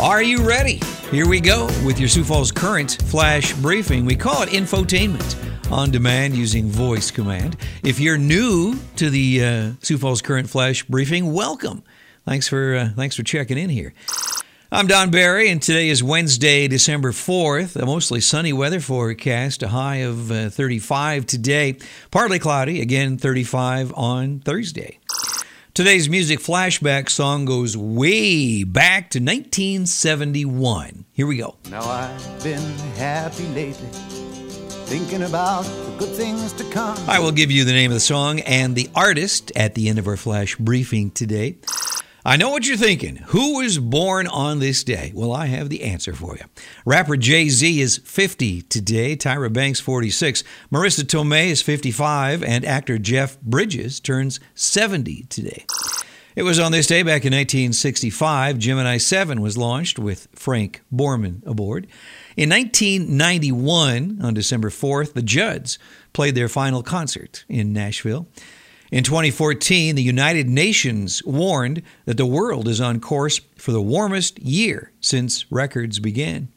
Are you ready? Here we go with your Sioux Falls Current Flash Briefing. We call it infotainment on demand using voice command. If you're new to the uh, Sioux Falls Current Flash Briefing, welcome. Thanks for uh, thanks for checking in here. I'm Don Barry, and today is Wednesday, December 4th. A mostly sunny weather forecast, a high of uh, 35 today. Partly cloudy, again 35 on Thursday. Today's music flashback song goes way back to 1971. Here we go. Now I've been happy lately, thinking about the good things to come. I will give you the name of the song and the artist at the end of our flash briefing today. I know what you're thinking. Who was born on this day? Well, I have the answer for you. Rapper Jay Z is 50 today, Tyra Banks 46, Marisa Tomei is 55, and actor Jeff Bridges turns 70 today. It was on this day back in 1965, Gemini 7 was launched with Frank Borman aboard. In 1991, on December 4th, the Judds played their final concert in Nashville. In 2014, the United Nations warned that the world is on course for the warmest year since records began.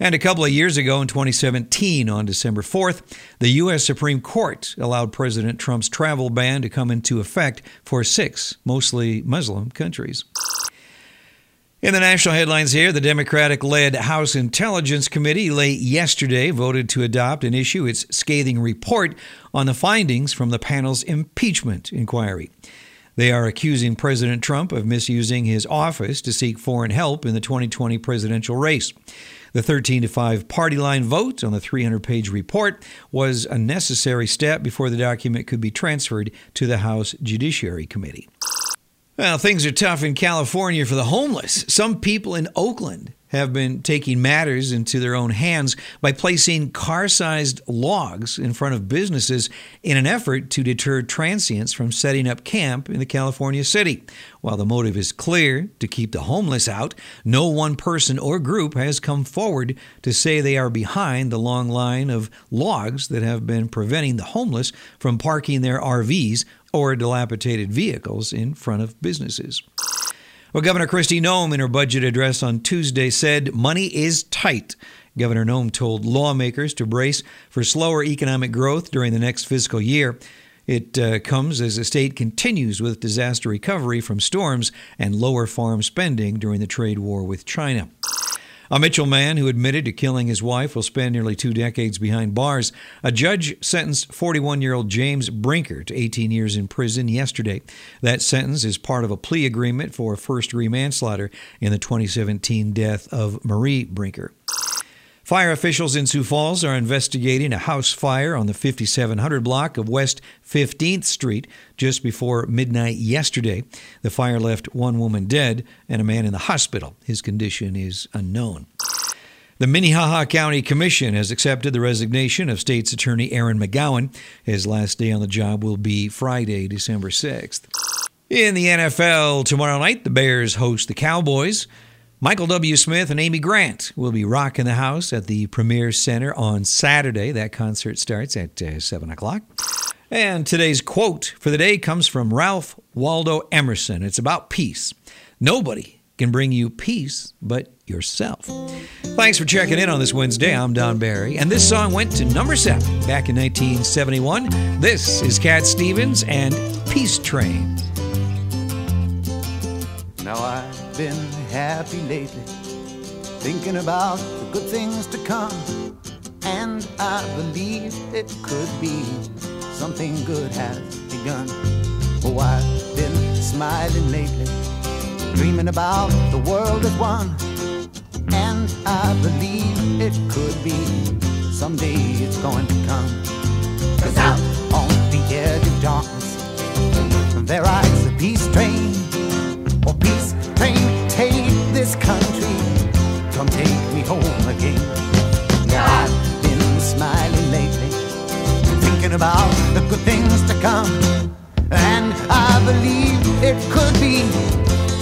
And a couple of years ago, in 2017, on December 4th, the U.S. Supreme Court allowed President Trump's travel ban to come into effect for six, mostly Muslim countries. In the national headlines here, the Democratic led House Intelligence Committee late yesterday voted to adopt and issue its scathing report on the findings from the panel's impeachment inquiry. They are accusing President Trump of misusing his office to seek foreign help in the 2020 presidential race. The 13 to 5 party line vote on the 300 page report was a necessary step before the document could be transferred to the House Judiciary Committee. Well, things are tough in California for the homeless. Some people in Oakland have been taking matters into their own hands by placing car sized logs in front of businesses in an effort to deter transients from setting up camp in the California city. While the motive is clear to keep the homeless out, no one person or group has come forward to say they are behind the long line of logs that have been preventing the homeless from parking their RVs or dilapidated vehicles in front of businesses. Well, Governor Kristi Noem, in her budget address on Tuesday, said money is tight. Governor Noem told lawmakers to brace for slower economic growth during the next fiscal year. It uh, comes as the state continues with disaster recovery from storms and lower farm spending during the trade war with China. A Mitchell man who admitted to killing his wife will spend nearly two decades behind bars. A judge sentenced 41 year old James Brinker to 18 years in prison yesterday. That sentence is part of a plea agreement for first degree manslaughter in the 2017 death of Marie Brinker. Fire officials in Sioux Falls are investigating a house fire on the 5700 block of West 15th Street just before midnight yesterday. The fire left one woman dead and a man in the hospital. His condition is unknown. The Minnehaha County Commission has accepted the resignation of State's Attorney Aaron McGowan. His last day on the job will be Friday, December 6th. In the NFL, tomorrow night, the Bears host the Cowboys. Michael W. Smith and Amy Grant will be rocking the house at the Premier Center on Saturday. That concert starts at uh, 7 o'clock. And today's quote for the day comes from Ralph Waldo Emerson. It's about peace. Nobody can bring you peace but yourself. Thanks for checking in on this Wednesday. I'm Don Barry, and this song went to number seven back in 1971. This is Cat Stevens and Peace Train. Now I've been happy lately, thinking about the good things to come. And I believe it could be something good has begun. Oh, I've been smiling lately, dreaming about the world at one. And I believe it could be someday it's going to come. Cause out on the edge of darkness, there rides a peace train.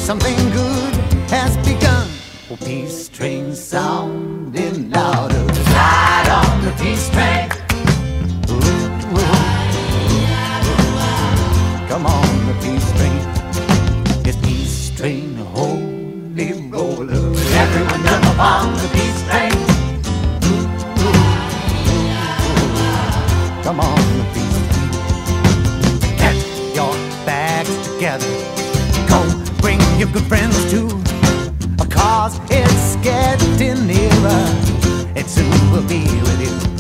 Something good has begun. Oh, peace train sounding louder. Ride on the peace train. Ooh, ooh. Come on, the peace train. It's peace train, holy roller. Everyone jump upon the peace train. Come on, the peace train. Get your bags together. Go good friends too. Cause it's getting nearer. It soon will be with you.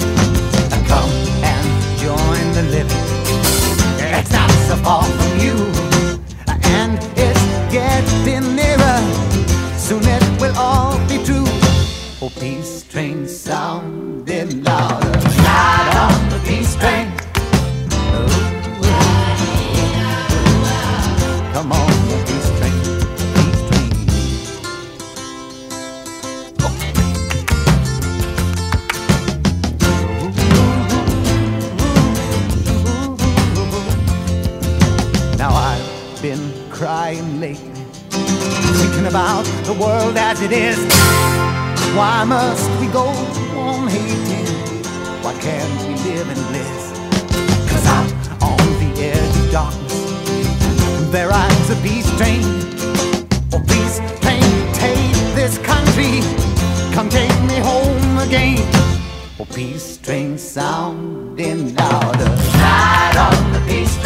About the world as it is. Why must we go to on hating? Why can't we live in bliss? Cause out on the edge of darkness, there rides a peace train. Oh, peace train, take this country, come take me home again. Oh, peace train sounding louder. Ride on the peace train.